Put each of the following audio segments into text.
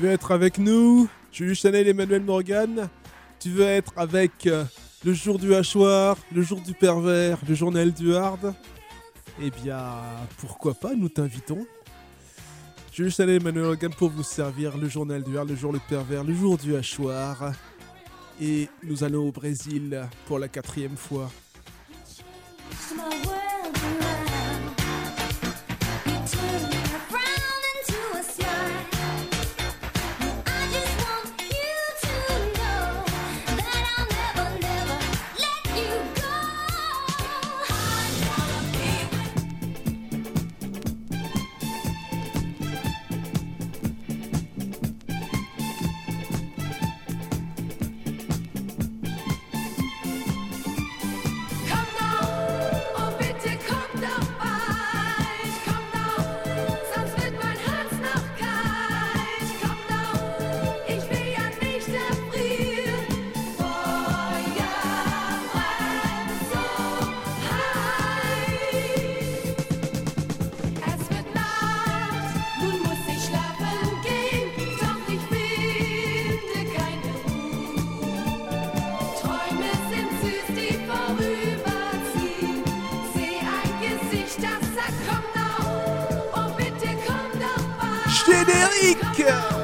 veux être avec nous? Jules Chanel Emmanuel Morgan Tu veux être avec euh, le jour du hachoir, le jour du pervers, le journal du hard? Eh bien, pourquoi pas, nous t'invitons. Jules Chanel Emmanuel Morgan pour vous servir le journal du hard, le jour le pervers, le jour du hachoir. Et nous allons au Brésil pour la quatrième fois. Amérique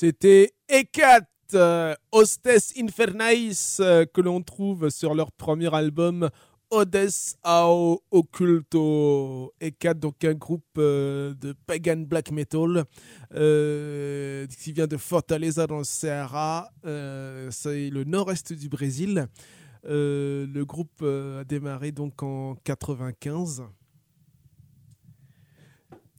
C'était Ekat, euh, Hostess Infernais, euh, que l'on trouve sur leur premier album Odes ao Occulto. Ekat, donc un groupe euh, de pagan black metal qui vient de Fortaleza dans le Ceará, c'est le nord-est du Brésil. le groupe a démarré donc en 95.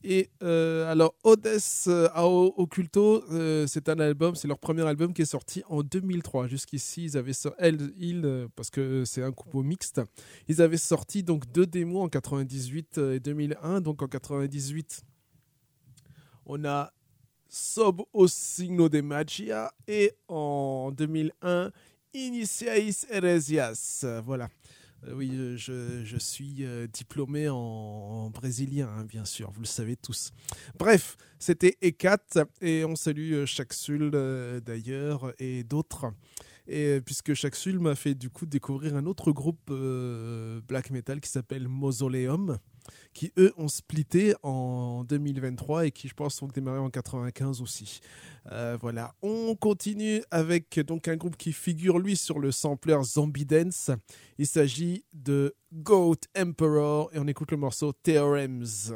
Et euh, alors, Odess euh, ao Occulto, euh, c'est un album, c'est leur premier album qui est sorti en 2003. Jusqu'ici, ils avaient sorti, parce que c'est un couple mixte, ils avaient sorti donc deux démos en 98 et 2001. Donc en 98, on a Sob o signo de magia et en 2001, Initiais Heresias. Voilà. Euh, oui, euh, je, suis euh, diplômé en, brésilien, hein, bien sûr, vous le savez tous. Bref, c'était E4 et on salue Chaxul d'ailleurs et d'autres. Et puisque Chaxul m'a fait du coup découvrir un autre groupe black metal qui s'appelle Mausoleum qui eux ont splitté en 2023 et qui je pense ont démarré en 95 aussi. Euh, voilà, on continue avec donc un groupe qui figure lui sur le sampler Zombie Dance. Il s'agit de Goat Emperor et on écoute le morceau Theorems.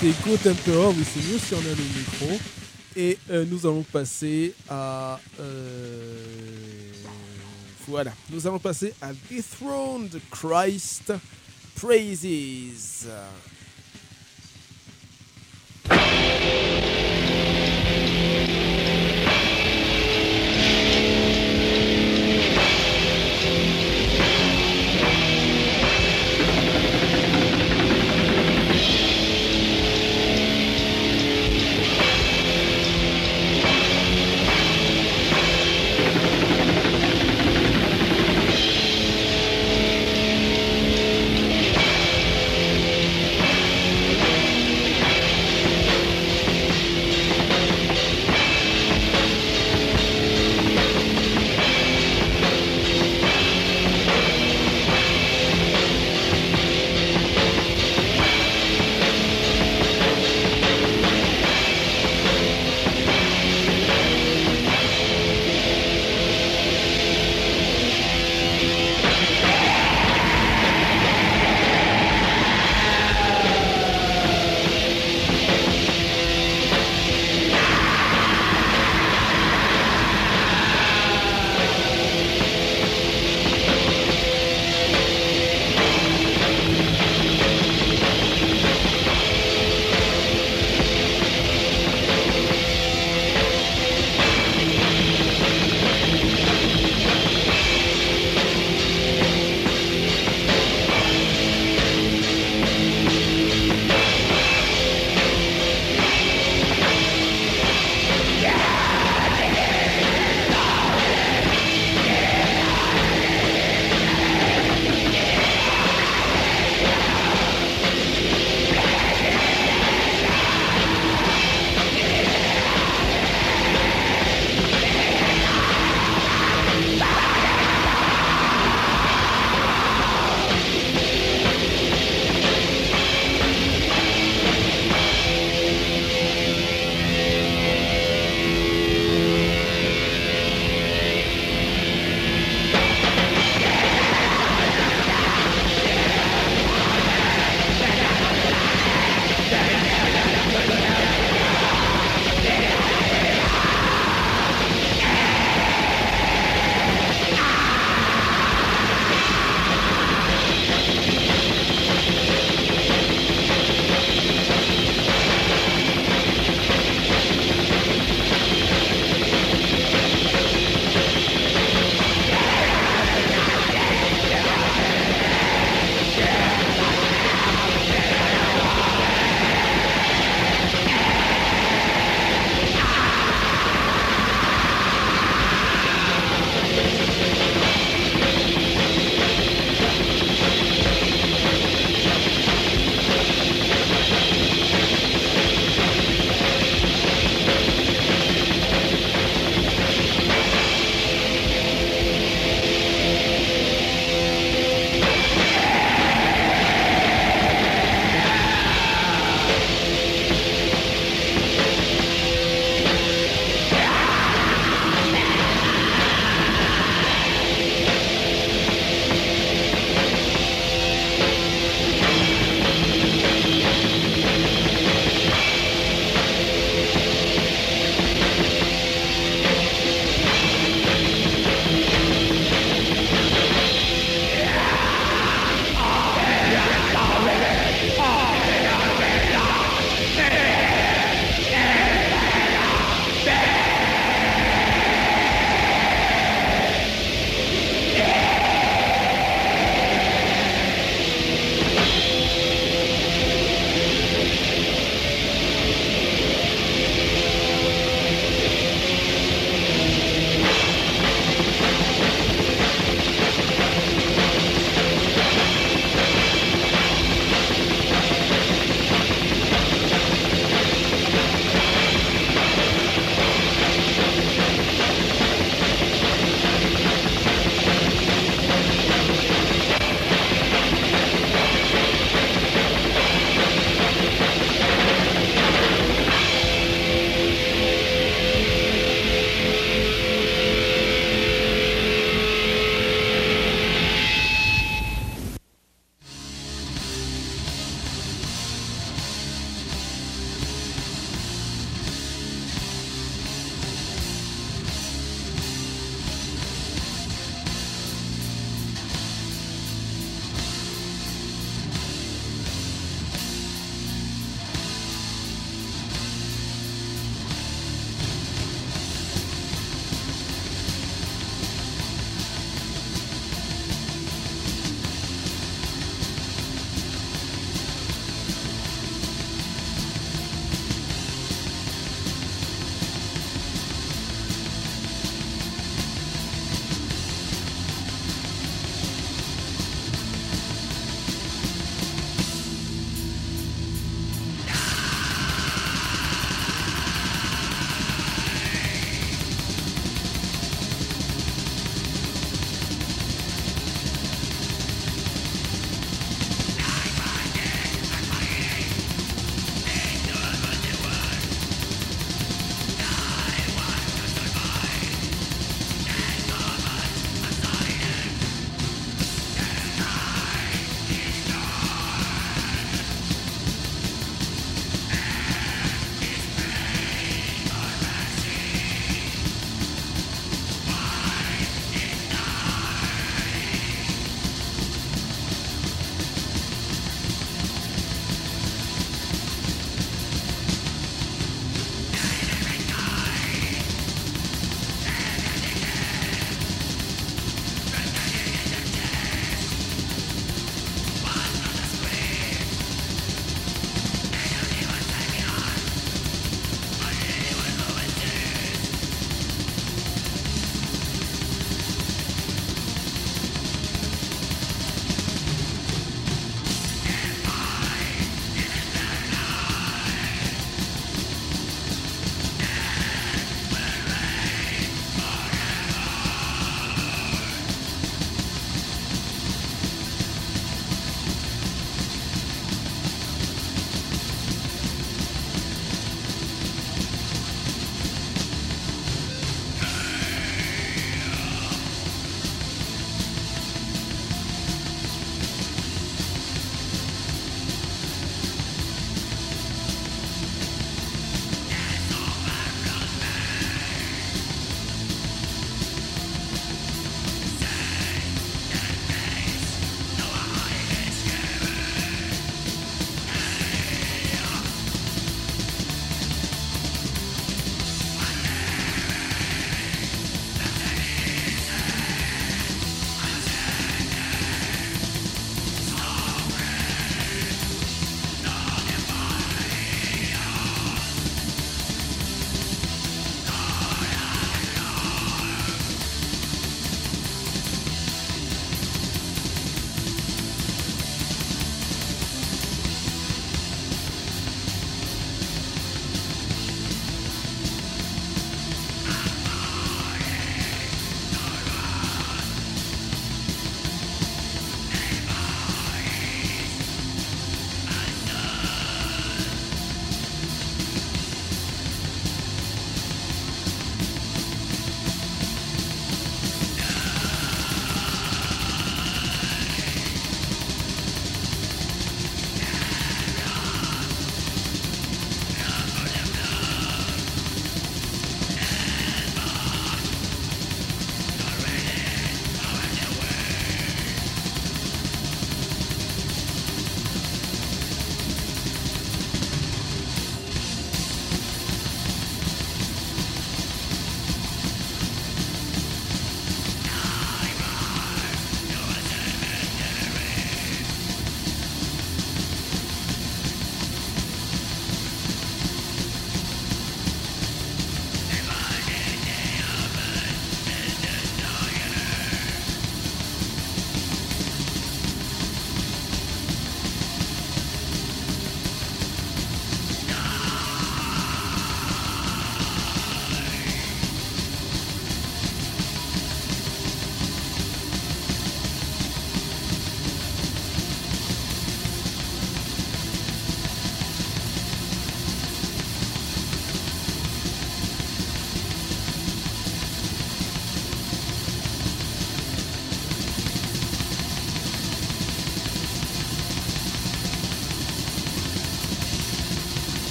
C'était Go Temperor, mais c'est mieux si on a le micro. Et euh, nous allons passer à. euh, voilà, nous allons passer à Dethroned Christ Praises.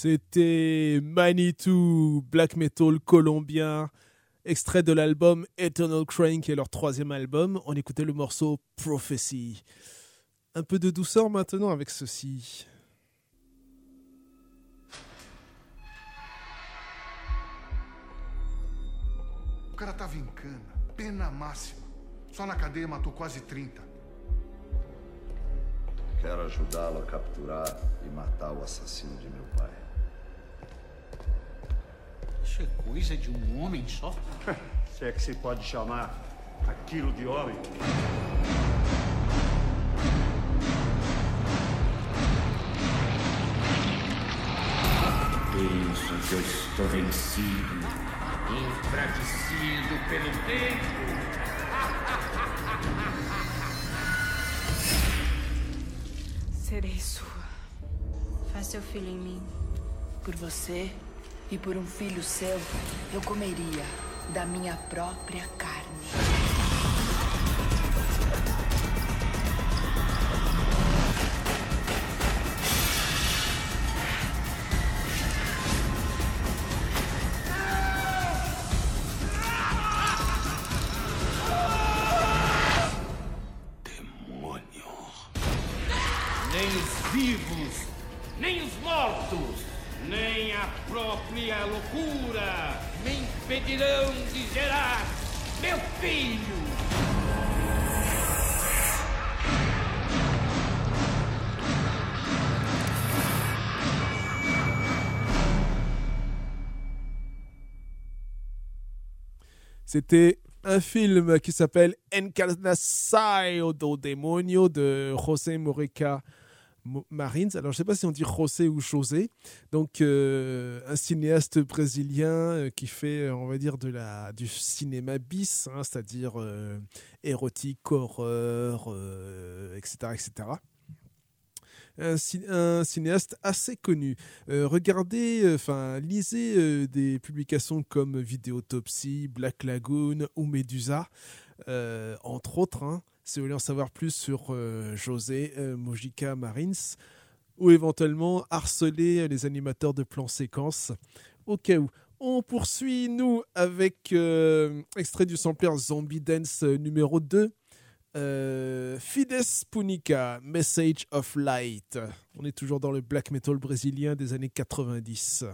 C'était Manitou, black metal colombien, extrait de l'album Eternal Crane, qui est leur troisième album. On écoutait le morceau Prophecy. Un peu de douceur maintenant avec ceci. O cara tava em cana, pena máxima. Só na cadeia matou quase 30. Quero ajudá-lo a capturar e matar o assassino de meu pai. Isso é coisa de um homem só? Se é que se pode chamar aquilo de homem. Penso que eu estou vencido, enfraquecido pelo tempo. Serei sua. Faz seu filho em mim. Por você e por um filho seu, eu comeria da minha própria carne. Nem a própria loucura me impedirão de gerar meu filho. C'était un film qui s'appelle Encarnação do Demonio de José Moreca Marins. Alors, je ne sais pas si on dit José ou José. Donc, euh, un cinéaste brésilien euh, qui fait, euh, on va dire, de la, du cinéma bis, hein, c'est-à-dire érotique, horreur, etc., etc. Un, ci- un cinéaste assez connu. Regardez, enfin, lisez des publications comme Vidéotopsie, Black Lagoon ou Medusa, entre autres, hein, si vous voulez en savoir plus sur euh, José euh, Mojica Marins, ou éventuellement harceler les animateurs de plans séquences, au cas où. On poursuit, nous, avec euh, extrait du sampler Zombie Dance euh, numéro 2. Euh, Fides Punica, Message of Light. On est toujours dans le black metal brésilien des années 90.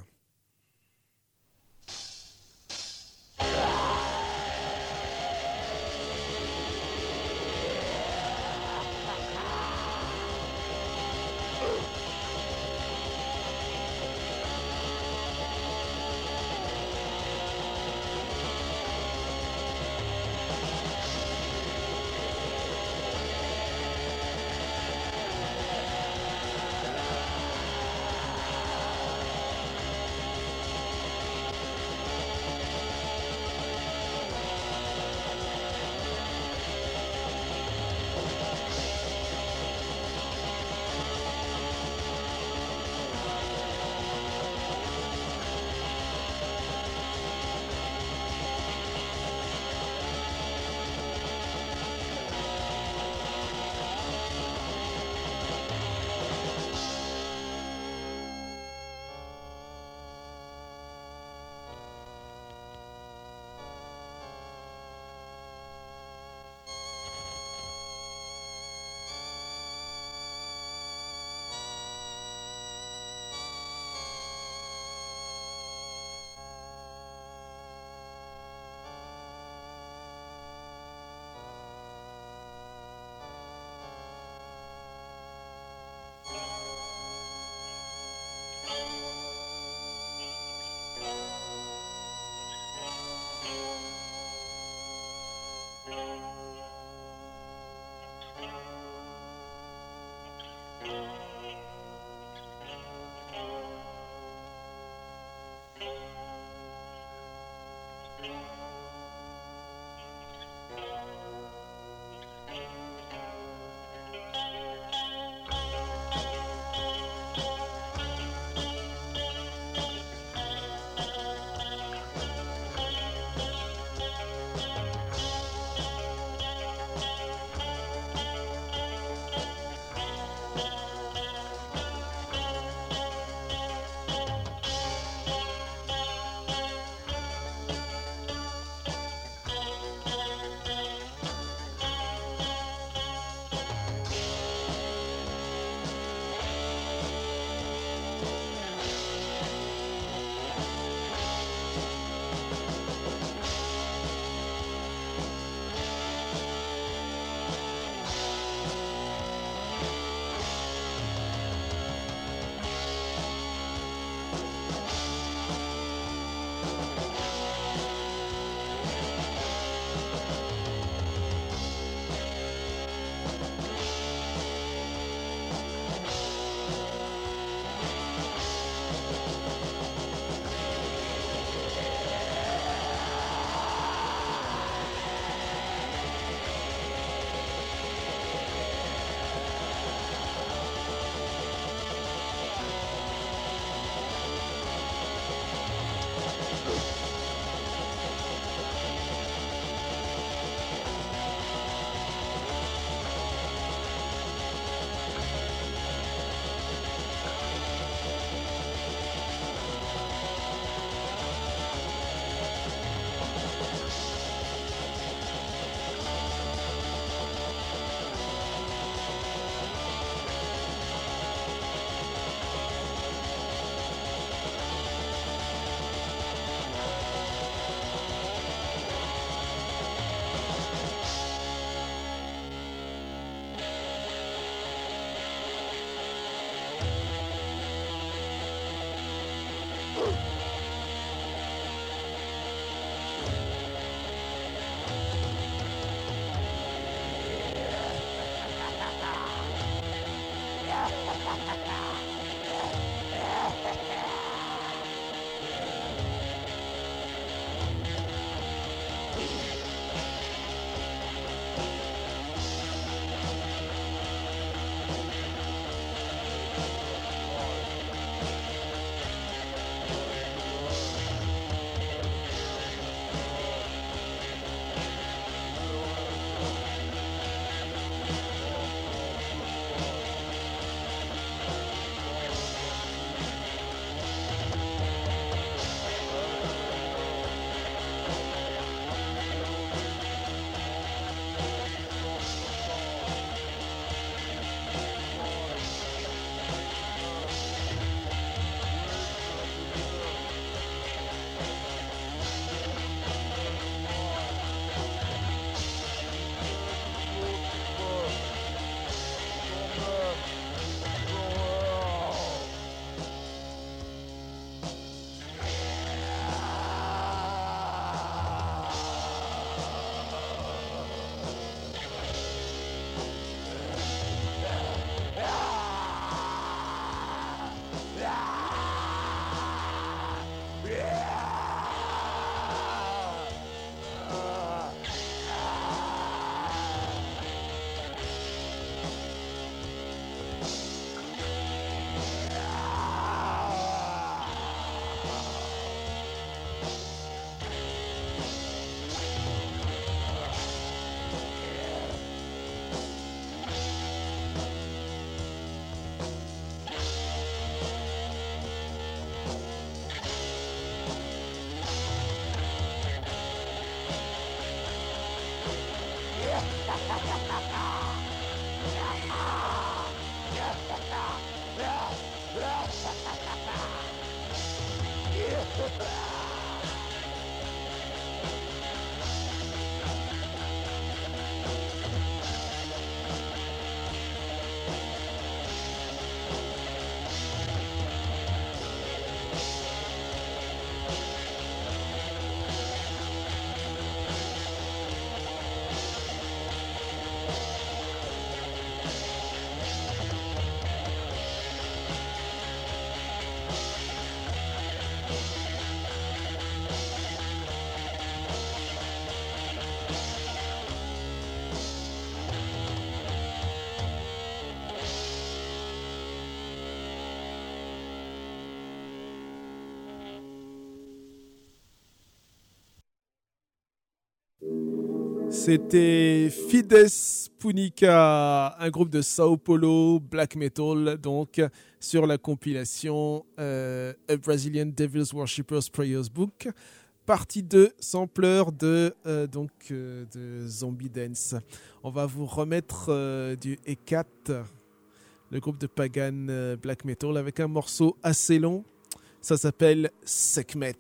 C'était Fides Punica, un groupe de Sao Paulo, black metal, donc sur la compilation euh, A Brazilian Devil's Worshippers Prayers Book, partie 2, sampler de, euh, euh, de Zombie Dance. On va vous remettre du E4, le groupe de pagan black metal, avec un morceau assez long. Ça s'appelle Sekhmet.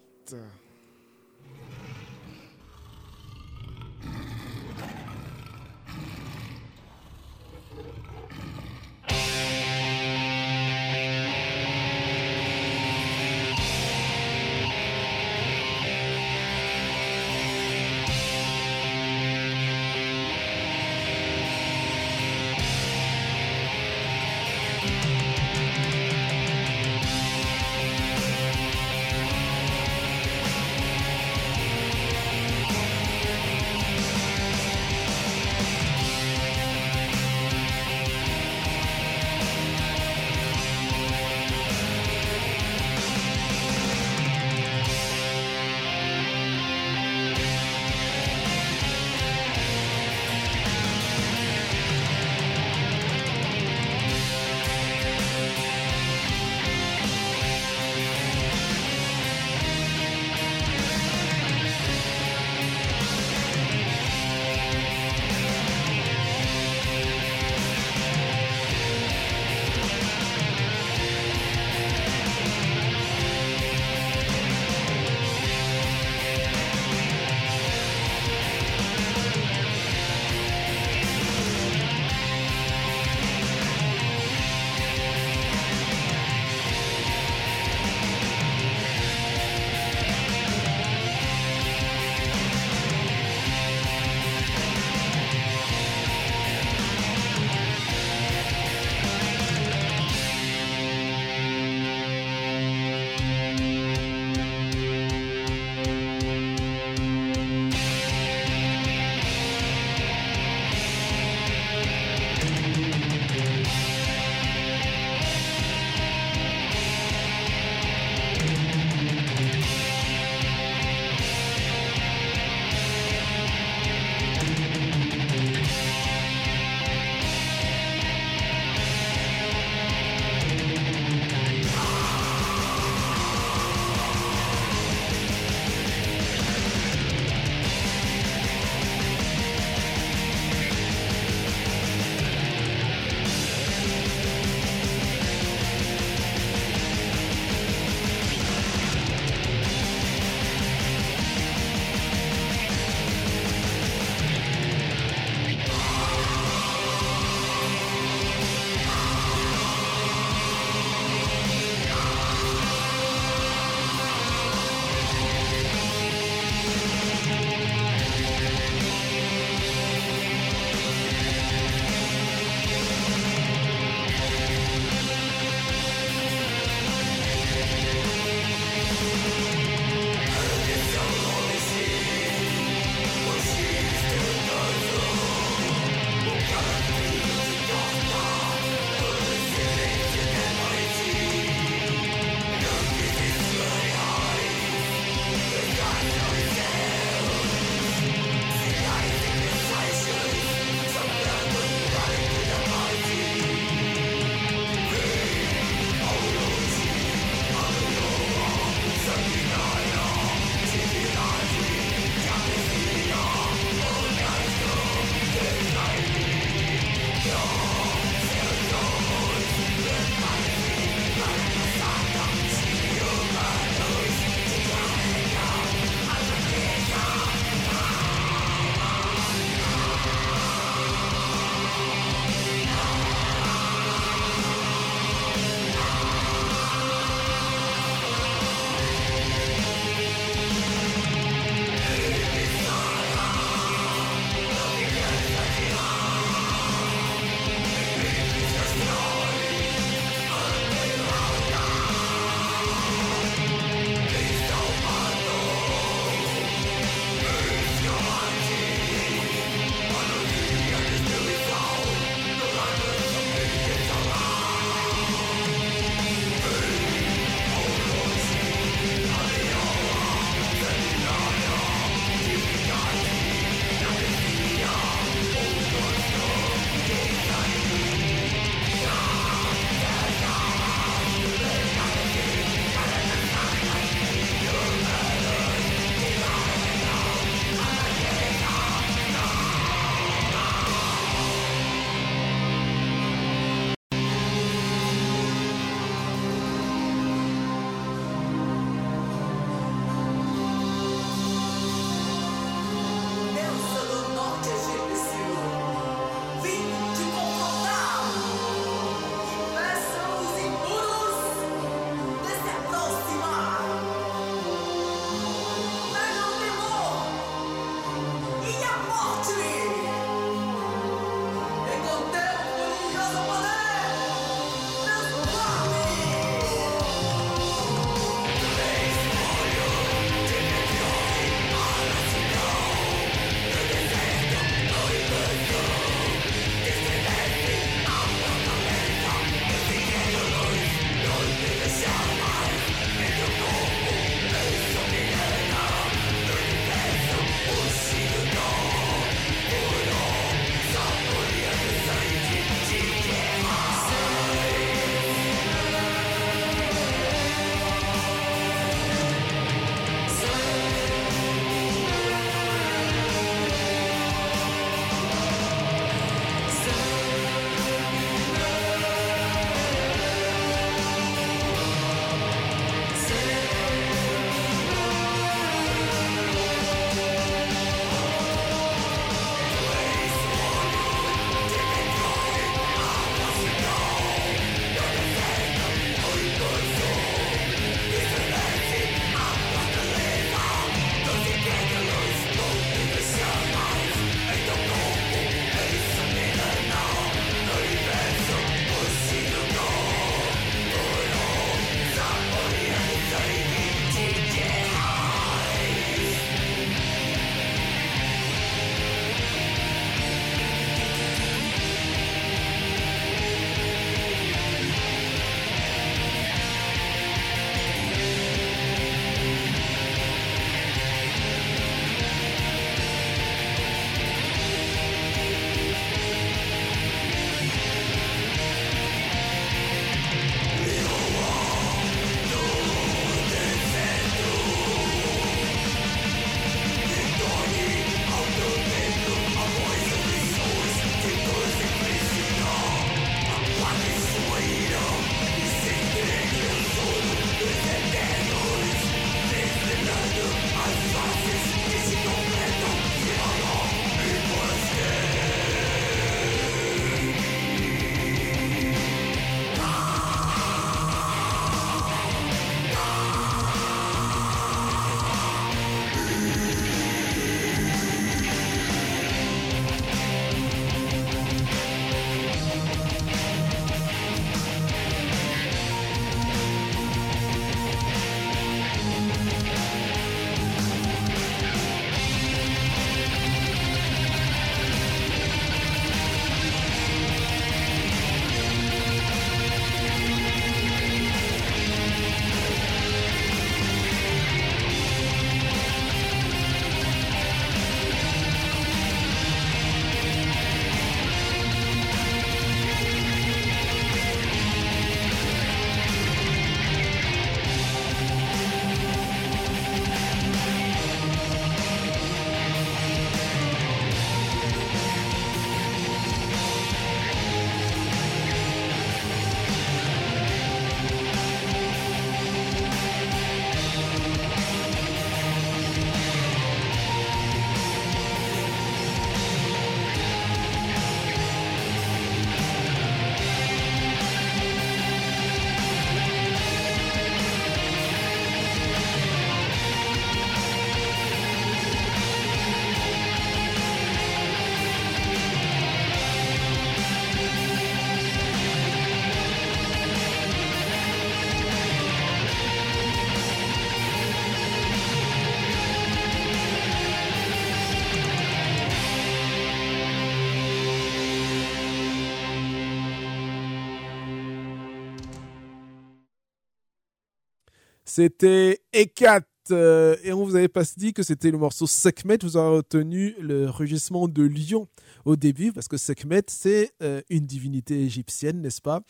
C'était Ekat. euh, et on vous avait pas dit que c'était le morceau Sekhmet. Vous aurez retenu le rugissement de lion au début, parce que Sekhmet, c'est euh, une divinité égyptienne, n'est-ce pas?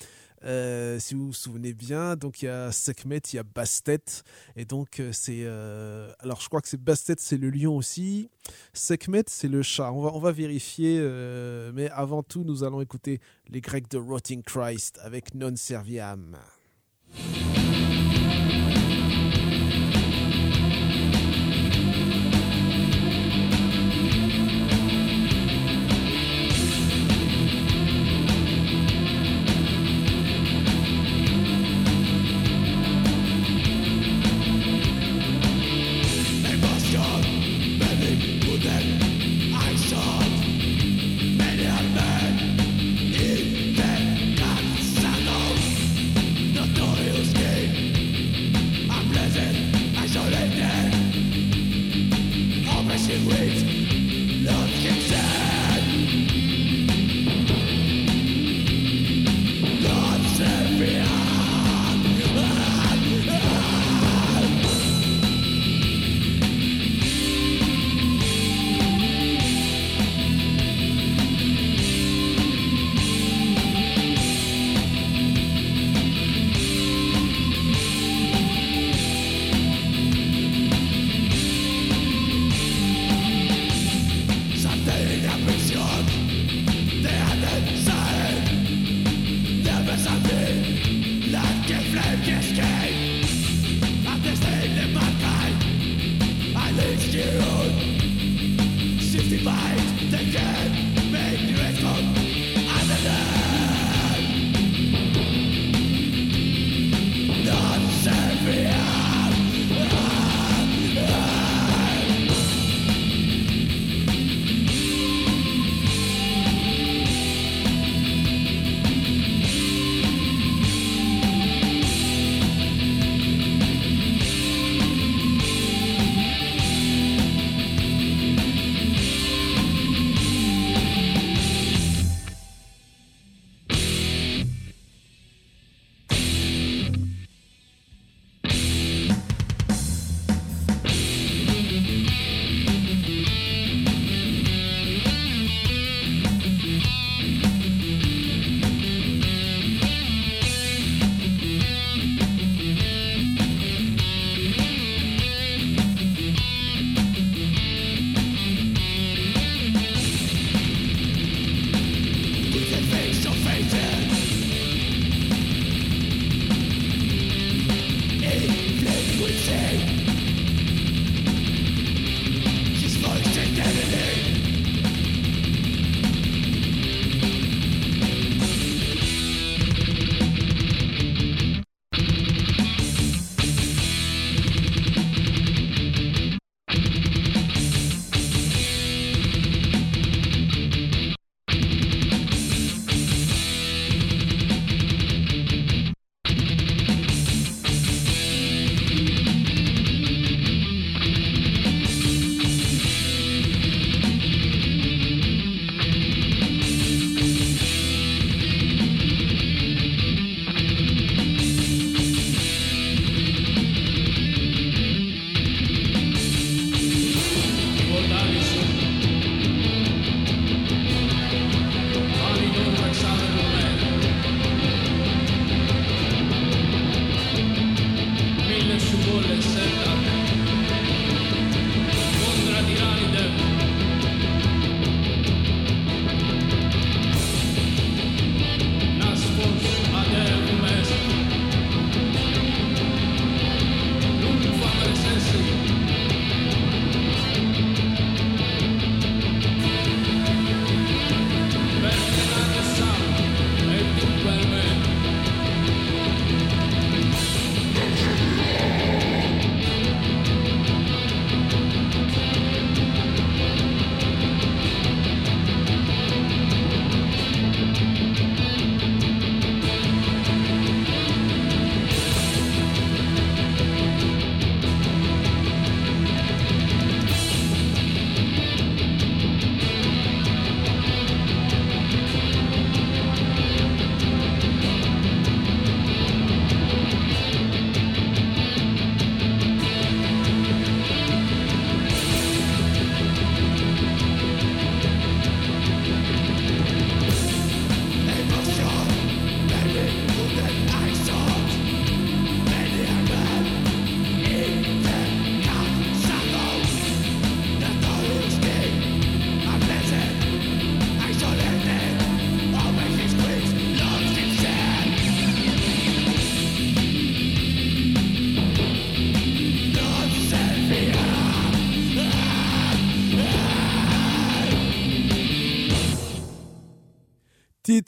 Euh, si vous vous souvenez bien, donc il y a Sekhmet, il y a Bastet, et donc c'est... alors je crois que c'est Bastet, c'est le lion aussi, Sekhmet, c'est le chat. On va, on va vérifier, mais avant tout, nous allons écouter les Grecs de Rotting Christ avec Non Serviam.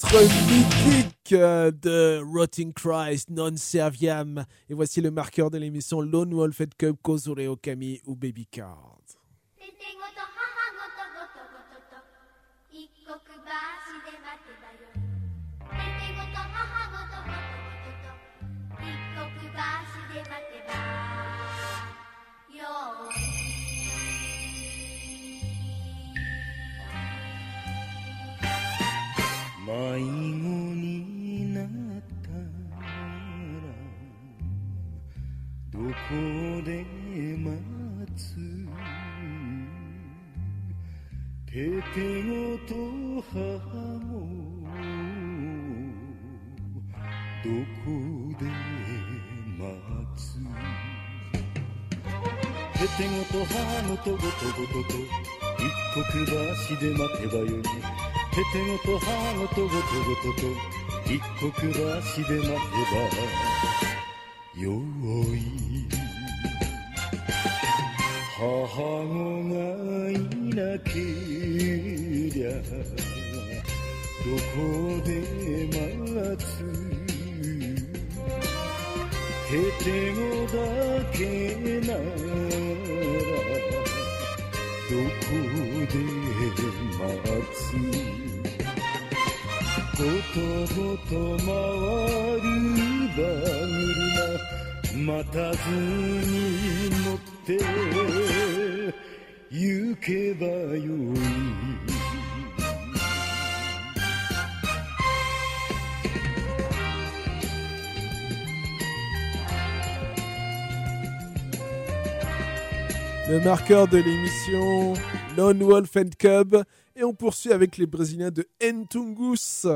Titre mythique euh, de Rotting Christ, Non Serviam. Et voici le marqueur de l'émission Lone Wolf and Cub, Kozure Okami ou Baby Card. て迷子になったらどこで待つ？ててごと母もどこで待つ？ててごと母ごとごとごとと一刻橋で待てばよい。ててごと母ごとごとごとと一刻橋で待てばよい母子がいなけりゃどこで待つててごだけならどこで待つ。とごと回る馬車待たずに乗って行けばよい Le marqueur de l'émission Lone Wolf and Cub. et on poursuit avec les Brésiliens de Entungus.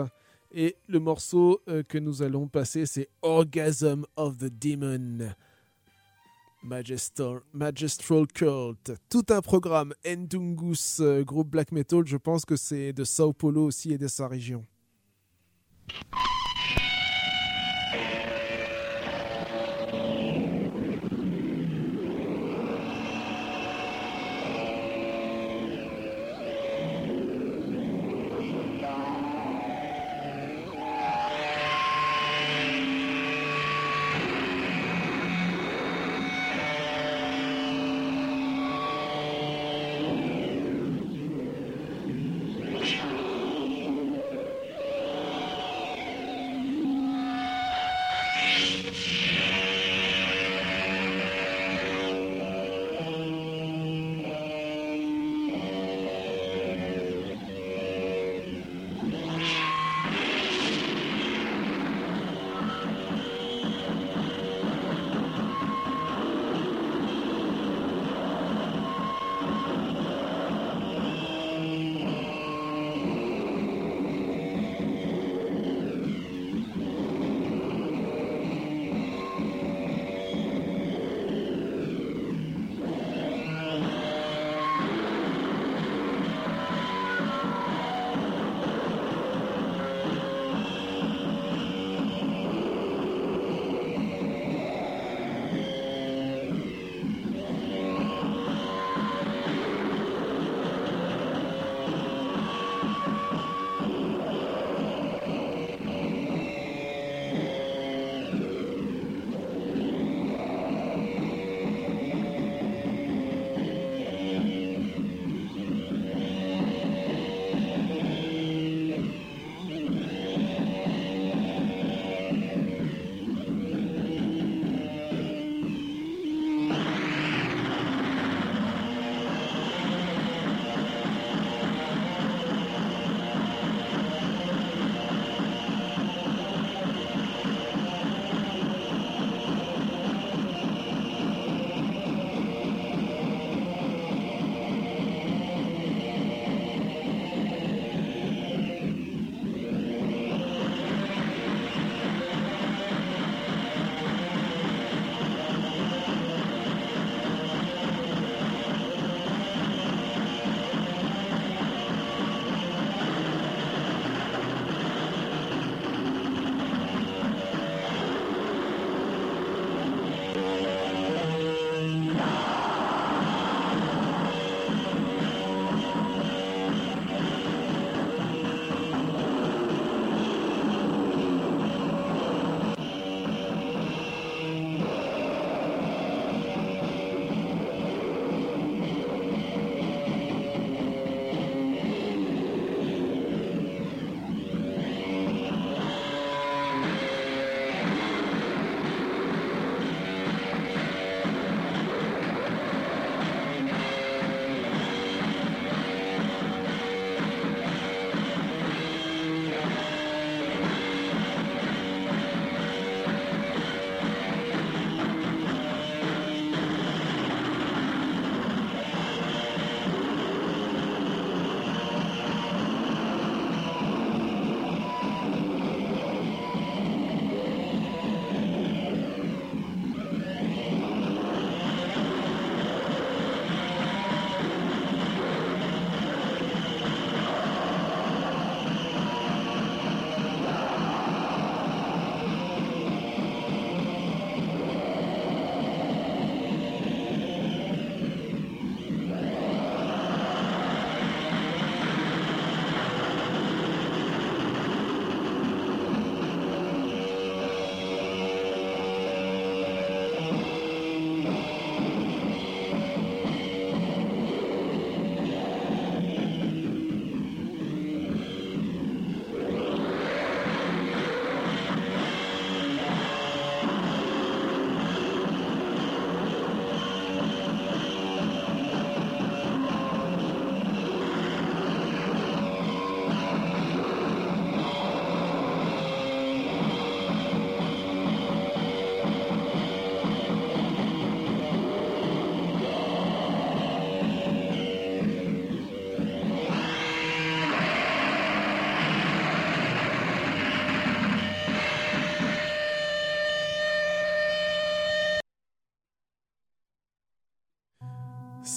Et le morceau euh, que nous allons passer, c'est Orgasm of the Demon. Magistral, Cult. Tout un programme. Entungus, euh, groupe black metal. Je pense que c'est de Sao Paulo aussi et de sa région.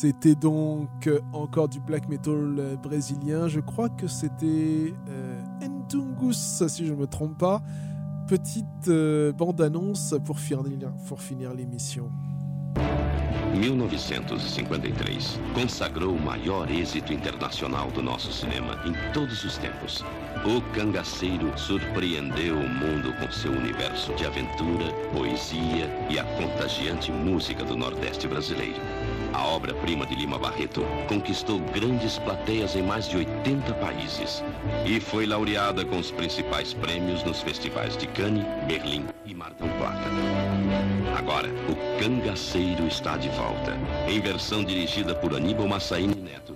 C'était donc euh, encore du black metal euh, brésilien. Je crois que c'était euh, Entungus, si je ne me trompe pas. Petite euh, bande-annonce pour finir, l'émission. 1953 consagrou o maior êxito internacional do nosso cinema em todos os tempos. O Cangaceiro surpreendeu o mundo com seu universo de aventura, poesia e a contagiante música do Nordeste brasileiro. A obra-prima de Lima Barreto conquistou grandes plateias em mais de 80 países e foi laureada com os principais prêmios nos festivais de Cannes, Berlim e Mar del Plata. Agora, o Cangaceiro está de volta, em versão dirigida por Aníbal Massaini Neto